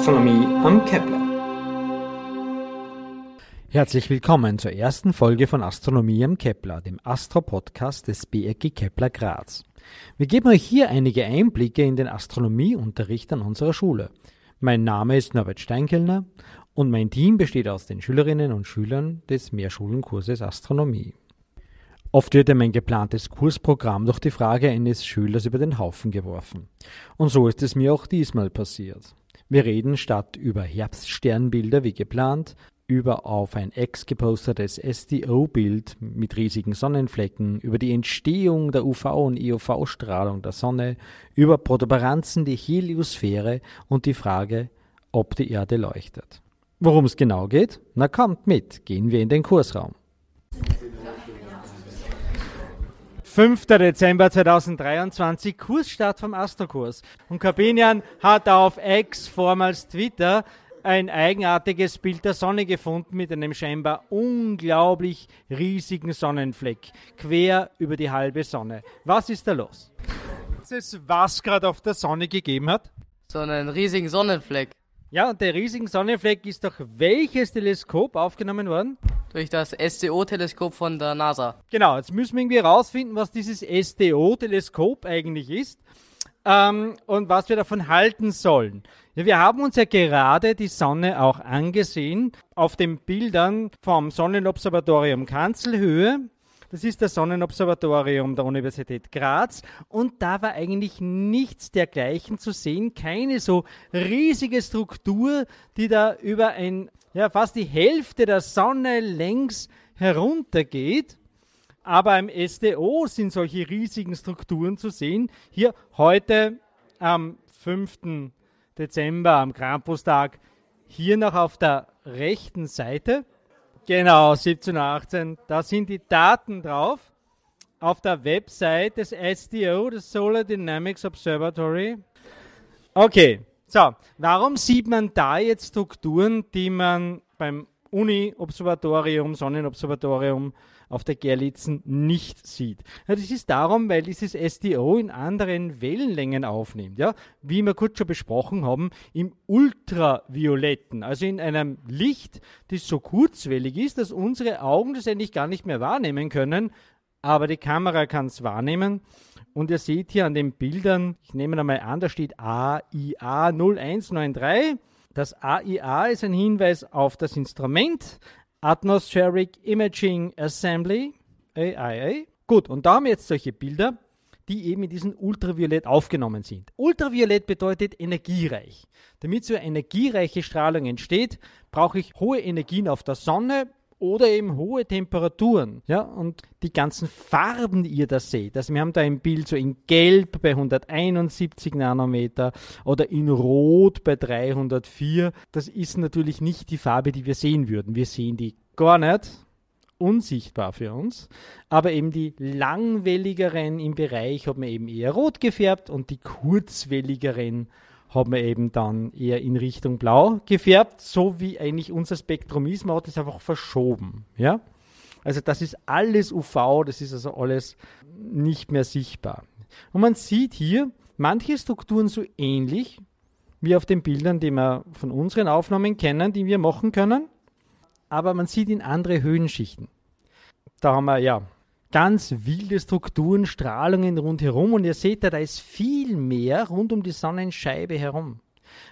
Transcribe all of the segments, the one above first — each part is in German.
Astronomie am Kepler. Herzlich willkommen zur ersten Folge von Astronomie am Kepler, dem Astro-Podcast des BRG Kepler Graz. Wir geben euch hier einige Einblicke in den Astronomieunterricht an unserer Schule. Mein Name ist Norbert Steinkellner und mein Team besteht aus den Schülerinnen und Schülern des Mehrschulenkurses Astronomie. Oft wird mein geplantes Kursprogramm durch die Frage eines Schülers über den Haufen geworfen. Und so ist es mir auch diesmal passiert. Wir reden statt über Herbststernbilder wie geplant, über auf ein X gepostetes SDO-Bild mit riesigen Sonnenflecken, über die Entstehung der UV- und EUV-Strahlung der Sonne, über Protuberanzen, die Heliosphäre und die Frage, ob die Erde leuchtet. Worum es genau geht? Na kommt mit, gehen wir in den Kursraum. 5. Dezember 2023, Kursstart vom Astrokurs. Und Kabinian hat auf X, vormals Twitter, ein eigenartiges Bild der Sonne gefunden mit einem scheinbar unglaublich riesigen Sonnenfleck, quer über die halbe Sonne. Was ist da los? Ist es, was gerade auf der Sonne gegeben hat? So einen riesigen Sonnenfleck. Ja, und der riesigen Sonnenfleck ist durch welches Teleskop aufgenommen worden? Durch das SDO-Teleskop von der NASA. Genau, jetzt müssen wir irgendwie herausfinden, was dieses SDO-Teleskop eigentlich ist ähm, und was wir davon halten sollen. Ja, wir haben uns ja gerade die Sonne auch angesehen auf den Bildern vom Sonnenobservatorium Kanzelhöhe. Das ist das Sonnenobservatorium der Universität Graz. Und da war eigentlich nichts dergleichen zu sehen. Keine so riesige Struktur, die da über ein, ja, fast die Hälfte der Sonne längs heruntergeht. Aber im SDO sind solche riesigen Strukturen zu sehen. Hier heute am 5. Dezember, am Krampustag, hier noch auf der rechten Seite. Genau, 1718. Da sind die Daten drauf. Auf der Website des SDO, des Solar Dynamics Observatory. Okay, so, warum sieht man da jetzt Strukturen, die man beim Uni-Observatorium, Sonnenobservatorium auf der Gerlitzen nicht sieht. Ja, das ist darum, weil dieses SDO in anderen Wellenlängen aufnimmt. Ja? Wie wir kurz schon besprochen haben, im Ultravioletten, also in einem Licht, das so kurzwellig ist, dass unsere Augen das eigentlich gar nicht mehr wahrnehmen können, aber die Kamera kann es wahrnehmen. Und ihr seht hier an den Bildern, ich nehme einmal an, da steht AIA 0193. Das AIA ist ein Hinweis auf das Instrument, Atmospheric Imaging Assembly, AIA. Gut, und da haben wir jetzt solche Bilder, die eben in diesem Ultraviolett aufgenommen sind. Ultraviolett bedeutet energiereich. Damit so eine energiereiche Strahlung entsteht, brauche ich hohe Energien auf der Sonne oder eben hohe Temperaturen. Ja, und die ganzen Farben, die ihr da seht, also wir haben da ein Bild so in Gelb bei 171 Nanometer oder in Rot bei 304. Das ist natürlich nicht die Farbe, die wir sehen würden. Wir sehen die gar nicht unsichtbar für uns, aber eben die langwelligeren im Bereich haben wir eben eher rot gefärbt und die kurzwelligeren haben wir eben dann eher in Richtung Blau gefärbt, so wie eigentlich unser Spektrum ist. Man hat es einfach verschoben. Ja? Also das ist alles UV, das ist also alles nicht mehr sichtbar. Und man sieht hier manche Strukturen so ähnlich wie auf den Bildern, die wir von unseren Aufnahmen kennen, die wir machen können, aber man sieht in andere Höhenschichten. Da haben wir ja ganz wilde Strukturen, Strahlungen rundherum und ihr seht da, da ist viel mehr rund um die Sonnenscheibe herum.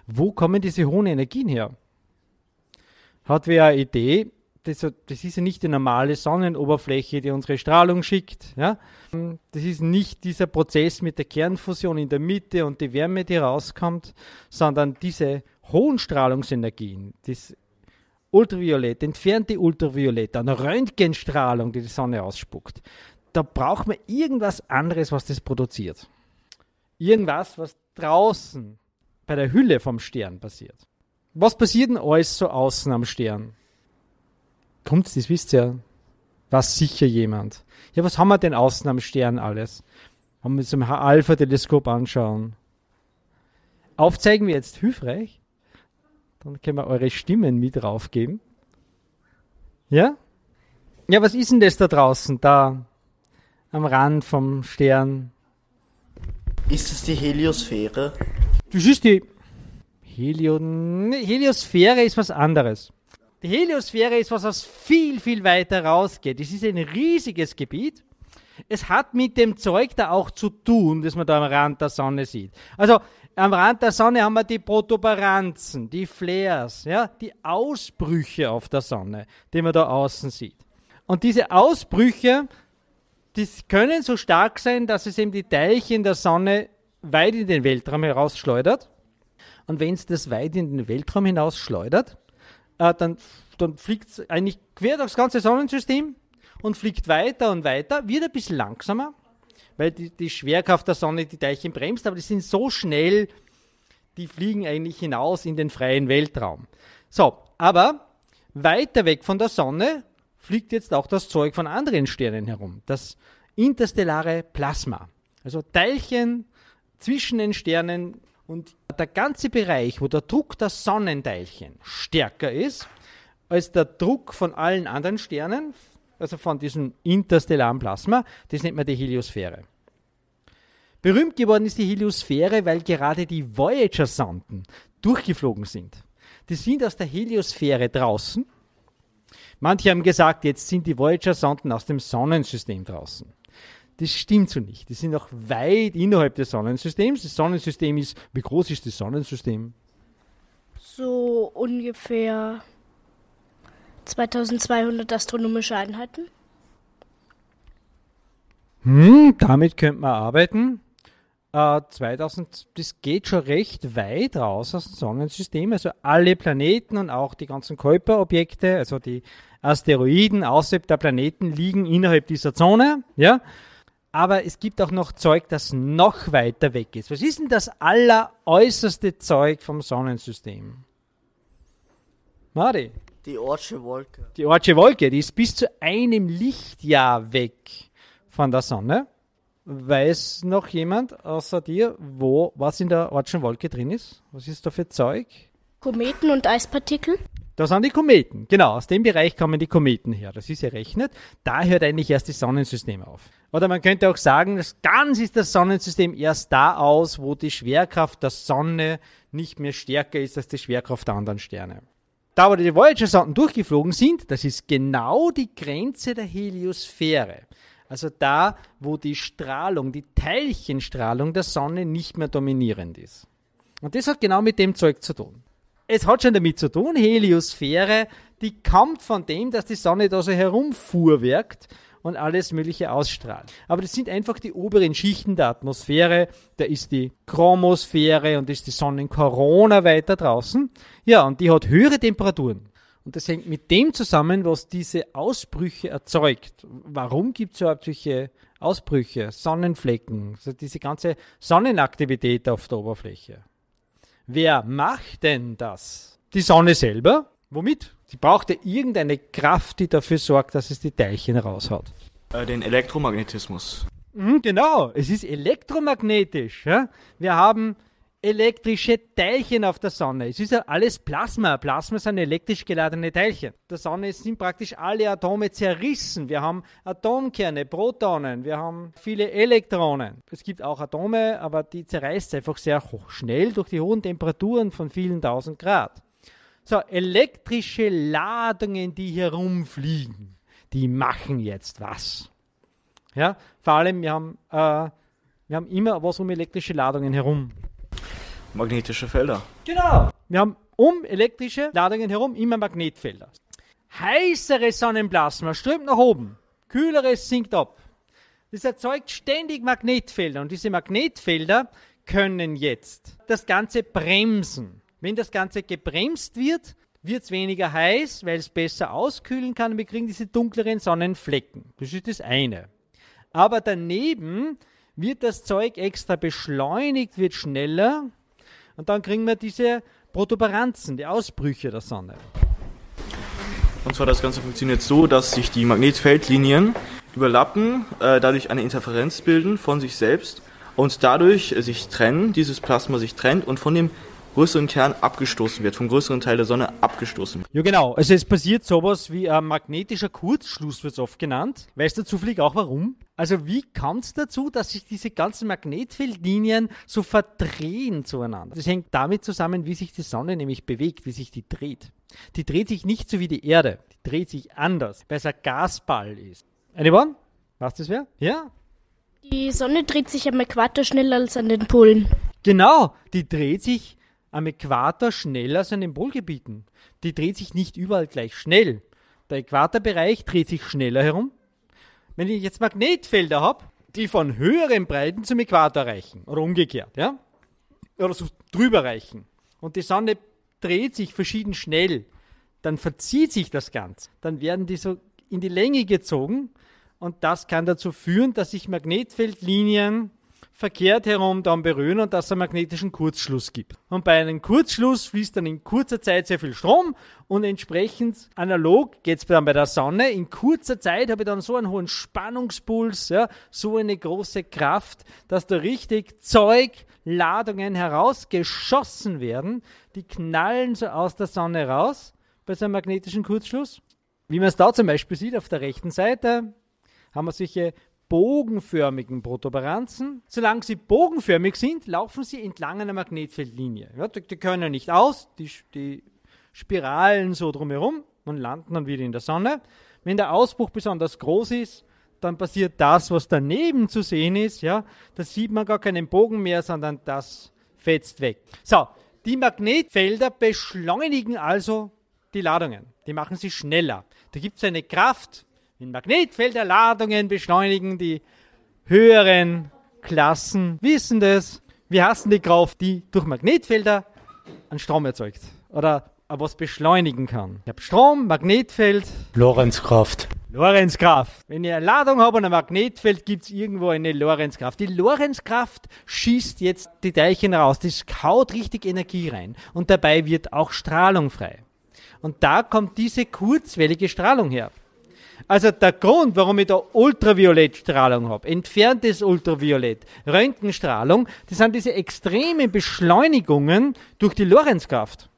Wo kommen diese hohen Energien her? Hat wer eine Idee? Das, das ist ja nicht die normale Sonnenoberfläche, die unsere Strahlung schickt. Ja? Das ist nicht dieser Prozess mit der Kernfusion in der Mitte und die Wärme, die rauskommt, sondern diese hohen Strahlungsenergien, das Ultraviolett, entfernte Ultraviolett, eine Röntgenstrahlung, die die Sonne ausspuckt. Da braucht man irgendwas anderes, was das produziert. Irgendwas, was draußen bei der Hülle vom Stern passiert. Was passiert denn alles so außen am Stern? Kommt's, das wisst ihr. Was sicher jemand. Ja, was haben wir denn außen am Stern alles? Haben wir uns im Alpha-Teleskop anschauen. Aufzeigen wir jetzt hilfreich? Dann können wir eure Stimmen mit draufgeben. Ja? Ja, was ist denn das da draußen, da am Rand vom Stern? Ist es die Heliosphäre? Das ist die Helio Heliosphäre ist was anderes. Die Heliosphäre ist was, was viel, viel weiter rausgeht. Es ist ein riesiges Gebiet. Es hat mit dem Zeug da auch zu tun, das man da am Rand der Sonne sieht. Also am Rand der Sonne haben wir die Protuberanzen, die Flares, ja, die Ausbrüche auf der Sonne, die man da außen sieht. Und diese Ausbrüche, die können so stark sein, dass es eben die Teilchen der Sonne weit in den Weltraum herausschleudert. Und wenn es das weit in den Weltraum hinaus schleudert, äh, dann, dann fliegt es eigentlich quer durchs ganze Sonnensystem und fliegt weiter und weiter, wird ein bisschen langsamer, weil die, die Schwerkraft der Sonne die Teilchen bremst, aber die sind so schnell, die fliegen eigentlich hinaus in den freien Weltraum. So, aber weiter weg von der Sonne fliegt jetzt auch das Zeug von anderen Sternen herum, das interstellare Plasma. Also Teilchen zwischen den Sternen und der ganze Bereich, wo der Druck der Sonnenteilchen stärker ist als der Druck von allen anderen Sternen, also von diesem interstellaren Plasma, das nennt man die Heliosphäre. Berühmt geworden ist die Heliosphäre, weil gerade die Voyager-Sonden durchgeflogen sind. Die sind aus der Heliosphäre draußen. Manche haben gesagt, jetzt sind die Voyager-Sonden aus dem Sonnensystem draußen. Das stimmt so nicht. Die sind noch weit innerhalb des Sonnensystems. Das Sonnensystem ist, wie groß ist das Sonnensystem? So ungefähr 2200 astronomische Einheiten. Hm, damit könnte man arbeiten. Äh, 2000, das geht schon recht weit raus aus dem Sonnensystem. Also alle Planeten und auch die ganzen Kuiperobjekte, also die Asteroiden außerhalb der Planeten liegen innerhalb dieser Zone. Ja? Aber es gibt auch noch Zeug, das noch weiter weg ist. Was ist denn das alleräußerste Zeug vom Sonnensystem? Mari? Die Ortsche Wolke. Die Ortsche Wolke, die ist bis zu einem Lichtjahr weg von der Sonne. Weiß noch jemand außer dir, wo was in der Ortschen Wolke drin ist? Was ist da für Zeug? Kometen und Eispartikel? Das sind die Kometen. Genau, aus dem Bereich kommen die Kometen her. Das ist errechnet. Da hört eigentlich erst das Sonnensystem auf. Oder man könnte auch sagen, das ganz ist das Sonnensystem erst da aus, wo die Schwerkraft der Sonne nicht mehr stärker ist als die Schwerkraft der anderen Sterne. Da, wo die Voyager-Sonden durchgeflogen sind, das ist genau die Grenze der Heliosphäre. Also da, wo die Strahlung, die Teilchenstrahlung der Sonne nicht mehr dominierend ist. Und das hat genau mit dem Zeug zu tun. Es hat schon damit zu tun, Heliosphäre, die kommt von dem, dass die Sonne da so herumfuhrwerkt und alles Mögliche ausstrahlt. Aber das sind einfach die oberen Schichten der Atmosphäre. Da ist die Chromosphäre und ist die Sonnenkorona weiter draußen. Ja, und die hat höhere Temperaturen. Und das hängt mit dem zusammen, was diese Ausbrüche erzeugt. Warum gibt es überhaupt solche Ausbrüche, Sonnenflecken, also diese ganze Sonnenaktivität auf der Oberfläche? Wer macht denn das? Die Sonne selber? Womit? Sie braucht ja irgendeine Kraft, die dafür sorgt, dass es die Teilchen raushaut. Äh, den Elektromagnetismus. Mhm, genau, es ist elektromagnetisch. Ja? Wir haben elektrische Teilchen auf der Sonne. Es ist ja alles Plasma. Plasma sind elektrisch geladene Teilchen. Der Sonne sind praktisch alle Atome zerrissen. Wir haben Atomkerne, Protonen, wir haben viele Elektronen. Es gibt auch Atome, aber die zerreißt einfach sehr schnell durch die hohen Temperaturen von vielen tausend Grad. So, elektrische Ladungen, die herumfliegen, die machen jetzt was. Ja, vor allem, wir haben, äh, wir haben immer was um elektrische Ladungen herum. Magnetische Felder. Genau. Wir haben um elektrische Ladungen herum immer Magnetfelder. Heißeres Sonnenplasma strömt nach oben, kühleres sinkt ab. Das erzeugt ständig Magnetfelder und diese Magnetfelder können jetzt das Ganze bremsen. Wenn das Ganze gebremst wird, wird es weniger heiß, weil es besser auskühlen kann und wir kriegen diese dunkleren Sonnenflecken. Das ist das eine. Aber daneben wird das Zeug extra beschleunigt, wird schneller und dann kriegen wir diese Protuberanzen, die Ausbrüche der Sonne. Und zwar das Ganze funktioniert so, dass sich die Magnetfeldlinien überlappen, äh, dadurch eine Interferenz bilden von sich selbst und dadurch sich trennen, dieses Plasma sich trennt und von dem größeren Kern abgestoßen wird, vom größeren Teil der Sonne abgestoßen wird. Ja, genau. Also es passiert sowas wie ein magnetischer Kurzschluss, wird es oft genannt. Weißt du zufällig auch warum? Also wie kommt es dazu, dass sich diese ganzen Magnetfeldlinien so verdrehen zueinander? Das hängt damit zusammen, wie sich die Sonne nämlich bewegt, wie sich die dreht. Die dreht sich nicht so wie die Erde, die dreht sich anders, weil es ein Gasball ist. Anyone? Was das wer? Ja? Die Sonne dreht sich am Äquator schneller als an den Polen. Genau, die dreht sich am Äquator schneller als an den Polgebieten. Die dreht sich nicht überall gleich schnell. Der Äquatorbereich dreht sich schneller herum. Wenn ich jetzt Magnetfelder habe, die von höheren Breiten zum Äquator reichen, oder umgekehrt, ja? Oder so drüber reichen, und die Sonne dreht sich verschieden schnell, dann verzieht sich das Ganze. Dann werden die so in die Länge gezogen und das kann dazu führen, dass sich Magnetfeldlinien verkehrt herum dann berühren und dass es einen magnetischen Kurzschluss gibt. Und bei einem Kurzschluss fließt dann in kurzer Zeit sehr viel Strom und entsprechend analog geht es dann bei der Sonne. In kurzer Zeit habe ich dann so einen hohen Spannungspuls, ja, so eine große Kraft, dass da richtig Zeug, Ladungen herausgeschossen werden. Die knallen so aus der Sonne raus bei so einem magnetischen Kurzschluss. Wie man es da zum Beispiel sieht auf der rechten Seite, haben wir solche bogenförmigen Protuberanzen. Solange sie bogenförmig sind, laufen sie entlang einer Magnetfeldlinie. Ja, die, die können nicht aus, die, die Spiralen so drumherum und landen dann wieder in der Sonne. Wenn der Ausbruch besonders groß ist, dann passiert das, was daneben zu sehen ist. Ja, da sieht man gar keinen Bogen mehr, sondern das fetzt weg. So, die Magnetfelder beschleunigen also die Ladungen. Die machen sie schneller. Da gibt es eine Kraft, wenn Magnetfelder Ladungen beschleunigen, die höheren Klassen wissen das. Wir hassen die Kraft, die durch Magnetfelder einen Strom erzeugt oder was beschleunigen kann. Ich habe Strom, Magnetfeld, Lorenzkraft. Lorenzkraft. Wenn ich eine Ladung habe und ein Magnetfeld, gibt es irgendwo eine Lorenzkraft. Die Lorenzkraft schießt jetzt die Teilchen raus. Das haut richtig Energie rein. Und dabei wird auch Strahlung frei. Und da kommt diese kurzwellige Strahlung her. Also der Grund, warum ich da Ultraviolettstrahlung habe, entferntes Ultraviolett, Röntgenstrahlung, das sind diese extremen Beschleunigungen durch die Lorenzkraft,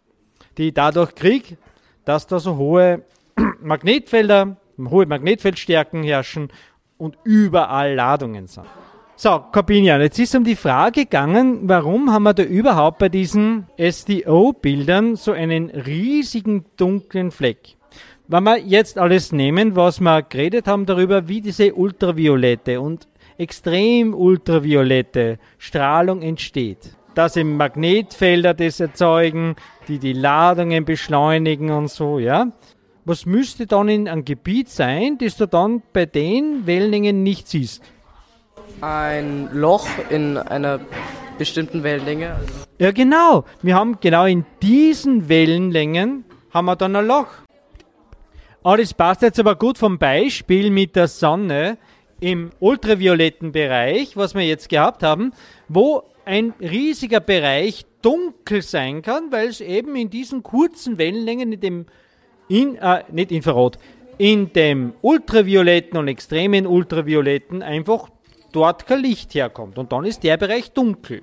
die ich dadurch kriege, dass da so hohe Magnetfelder, hohe Magnetfeldstärken herrschen und überall Ladungen sind. So, Corbinian, jetzt ist um die Frage gegangen, warum haben wir da überhaupt bei diesen SDO-Bildern so einen riesigen dunklen Fleck? Wenn wir jetzt alles nehmen, was wir geredet haben darüber, wie diese ultraviolette und extrem ultraviolette Strahlung entsteht, dass im Magnetfelder das erzeugen, die die Ladungen beschleunigen und so, ja. Was müsste dann in einem Gebiet sein, das du dann bei den Wellenlängen nicht siehst? Ein Loch in einer bestimmten Wellenlänge. Ja, genau. Wir haben genau in diesen Wellenlängen haben wir dann ein Loch. Aber das passt jetzt aber gut vom Beispiel mit der Sonne im ultravioletten Bereich, was wir jetzt gehabt haben, wo ein riesiger Bereich dunkel sein kann, weil es eben in diesen kurzen Wellenlängen in dem in, äh, nicht Infrarot, in dem ultravioletten und extremen ultravioletten einfach dort kein Licht herkommt. Und dann ist der Bereich dunkel.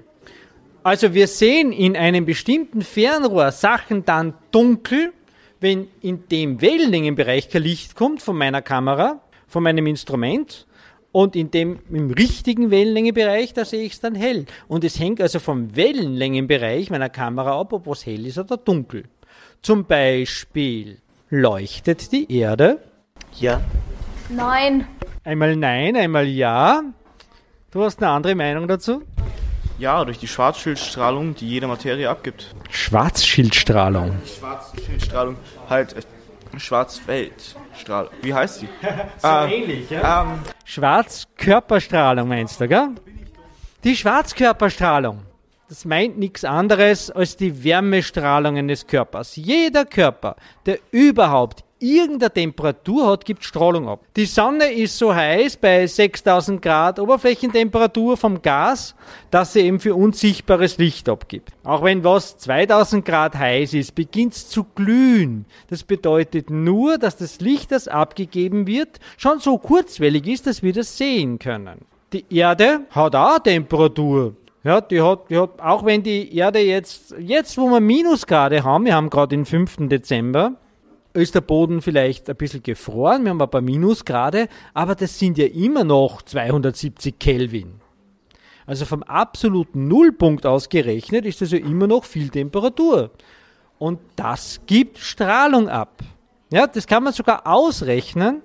Also wir sehen in einem bestimmten Fernrohr Sachen dann dunkel, wenn in dem Wellenlängenbereich kein Licht kommt von meiner Kamera, von meinem Instrument und in dem im richtigen Wellenlängebereich, da sehe ich es dann hell. Und es hängt also vom Wellenlängenbereich meiner Kamera ab, ob was hell ist oder dunkel. Zum Beispiel leuchtet die Erde. Ja. Nein. Einmal nein, einmal ja. Du hast eine andere Meinung dazu? Ja, durch die Schwarzschildstrahlung, die jede Materie abgibt. Schwarzschildstrahlung. Schwarzschildstrahlung, halt äh, Schwarzweltstrahlung. Wie heißt die? So Ähm, ähnlich, ja? Ähm, Schwarzkörperstrahlung meinst du, gell? Die Schwarzkörperstrahlung. Das meint nichts anderes als die Wärmestrahlungen des Körpers. Jeder Körper, der überhaupt irgendeine Temperatur hat, gibt Strahlung ab. Die Sonne ist so heiß bei 6000 Grad Oberflächentemperatur vom Gas, dass sie eben für uns sichtbares Licht abgibt. Auch wenn was 2000 Grad heiß ist, beginnt es zu glühen. Das bedeutet nur, dass das Licht, das abgegeben wird, schon so kurzwellig ist, dass wir das sehen können. Die Erde hat auch Temperatur. Ja, die hat, die hat, auch wenn die Erde jetzt, jetzt wo wir Minusgrade haben, wir haben gerade den 5. Dezember, ist der Boden vielleicht ein bisschen gefroren, wir haben ein paar Minusgrade, aber das sind ja immer noch 270 Kelvin. Also vom absoluten Nullpunkt aus gerechnet ist das ja immer noch viel Temperatur. Und das gibt Strahlung ab. Ja, das kann man sogar ausrechnen,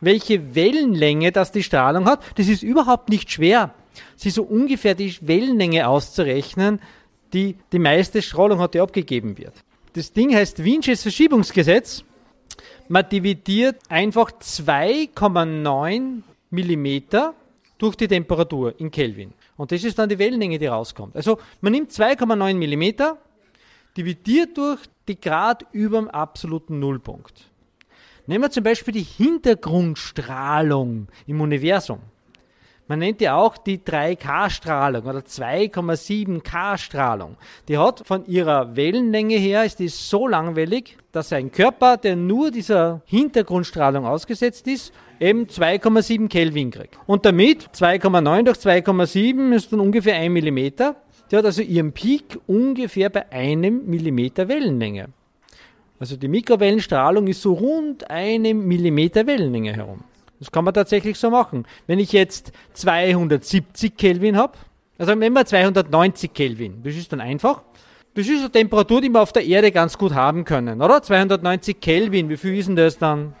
welche Wellenlänge das die Strahlung hat. Das ist überhaupt nicht schwer. Sie so ungefähr die Wellenlänge auszurechnen, die die meiste Strahlung hat, die abgegeben wird. Das Ding heißt Wiensches Verschiebungsgesetz. Man dividiert einfach 2,9 Millimeter durch die Temperatur in Kelvin. Und das ist dann die Wellenlänge, die rauskommt. Also man nimmt 2,9 Millimeter, dividiert durch die Grad über dem absoluten Nullpunkt. Nehmen wir zum Beispiel die Hintergrundstrahlung im Universum. Man nennt die auch die 3K-Strahlung oder 2,7K-Strahlung. Die hat von ihrer Wellenlänge her, ist die so langwellig, dass ein Körper, der nur dieser Hintergrundstrahlung ausgesetzt ist, eben 2,7 Kelvin kriegt. Und damit 2,9 durch 2,7 ist dann ungefähr 1 Millimeter. Die hat also ihren Peak ungefähr bei einem Millimeter Wellenlänge. Also die Mikrowellenstrahlung ist so rund eine Millimeter Wellenlänge herum. Das kann man tatsächlich so machen. Wenn ich jetzt 270 Kelvin habe, also nehmen wir 290 Kelvin, das ist dann einfach. Das ist eine Temperatur, die wir auf der Erde ganz gut haben können, oder? 290 Kelvin, wie viel ist denn das dann?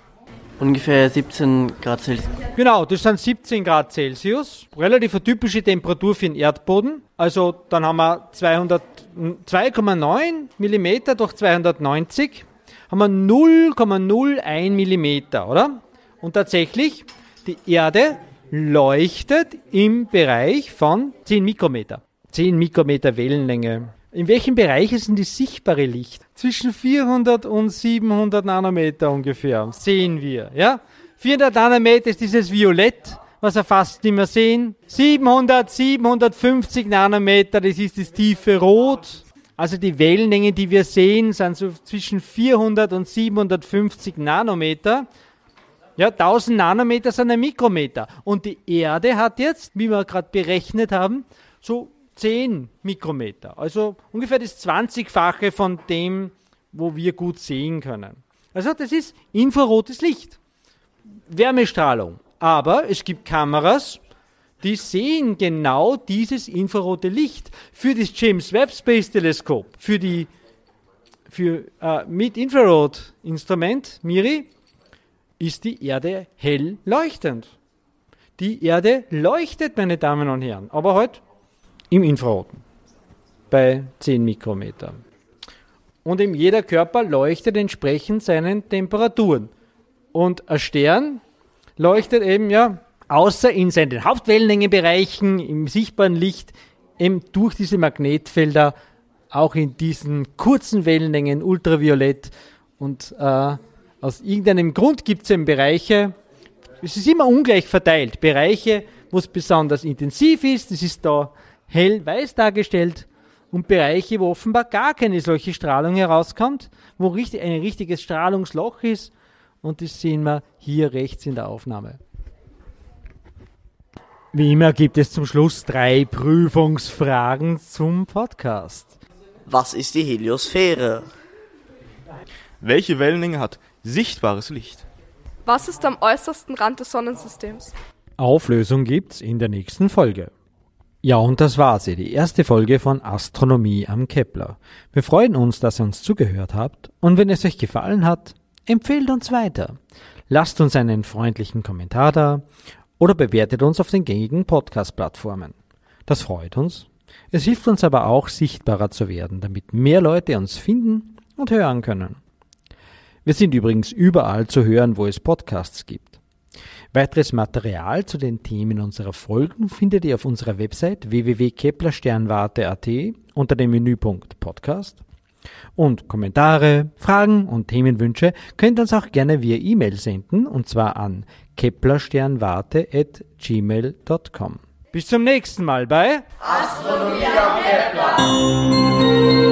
Ungefähr 17 Grad Celsius. Genau, das sind 17 Grad Celsius. Relativ eine typische Temperatur für den Erdboden. Also dann haben wir 2,9 Millimeter durch 290 haben wir 0,01 Millimeter, oder? Und tatsächlich, die Erde leuchtet im Bereich von 10 Mikrometer. 10 Mikrometer Wellenlänge. In welchem Bereich ist denn das sichtbare Licht? Zwischen 400 und 700 Nanometer ungefähr, sehen wir. Ja? 400 Nanometer ist dieses Violett, was wir fast nicht mehr sehen. 700, 750 Nanometer, das ist das tiefe Rot. Also die Wellenlängen, die wir sehen, sind so zwischen 400 und 750 Nanometer. Ja, 1000 Nanometer sind ein Mikrometer. Und die Erde hat jetzt, wie wir gerade berechnet haben, so 10 Mikrometer. Also ungefähr das 20-fache von dem, wo wir gut sehen können. Also das ist infrarotes Licht. Wärmestrahlung. Aber es gibt Kameras, die sehen genau dieses infrarote Licht. Für das James Webb Space Teleskop, für die für, äh, mit Infrarot-Instrument, MIRI, ist die Erde hell leuchtend. Die Erde leuchtet, meine Damen und Herren, aber halt im Infraroten bei 10 Mikrometer. Und eben jeder Körper leuchtet entsprechend seinen Temperaturen. Und ein Stern leuchtet eben ja außer in seinen Hauptwellenlängenbereichen im sichtbaren Licht eben durch diese Magnetfelder auch in diesen kurzen Wellenlängen ultraviolett und äh, aus irgendeinem Grund gibt es eben Bereiche, es ist immer ungleich verteilt, Bereiche, wo es besonders intensiv ist, das ist da hell-weiß dargestellt und Bereiche, wo offenbar gar keine solche Strahlung herauskommt, wo richtig, ein richtiges Strahlungsloch ist und das sehen wir hier rechts in der Aufnahme. Wie immer gibt es zum Schluss drei Prüfungsfragen zum Podcast. Was ist die Heliosphäre? Welche Wellenlänge hat sichtbares Licht? Was ist am äußersten Rand des Sonnensystems? Auflösung gibt's in der nächsten Folge. Ja, und das war sie, die erste Folge von Astronomie am Kepler. Wir freuen uns, dass ihr uns zugehört habt und wenn es euch gefallen hat, empfehlt uns weiter. Lasst uns einen freundlichen Kommentar da oder bewertet uns auf den gängigen Podcast-Plattformen. Das freut uns. Es hilft uns aber auch, sichtbarer zu werden, damit mehr Leute uns finden und hören können. Wir sind übrigens überall zu hören, wo es Podcasts gibt. Weiteres Material zu den Themen unserer Folgen findet ihr auf unserer Website www.keplersternwarte.at unter dem Menüpunkt Podcast. Und Kommentare, Fragen und Themenwünsche könnt ihr uns auch gerne via E-Mail senden und zwar an keplersternwarte.gmail.com. Bis zum nächsten Mal bei Astronomie am Kepler.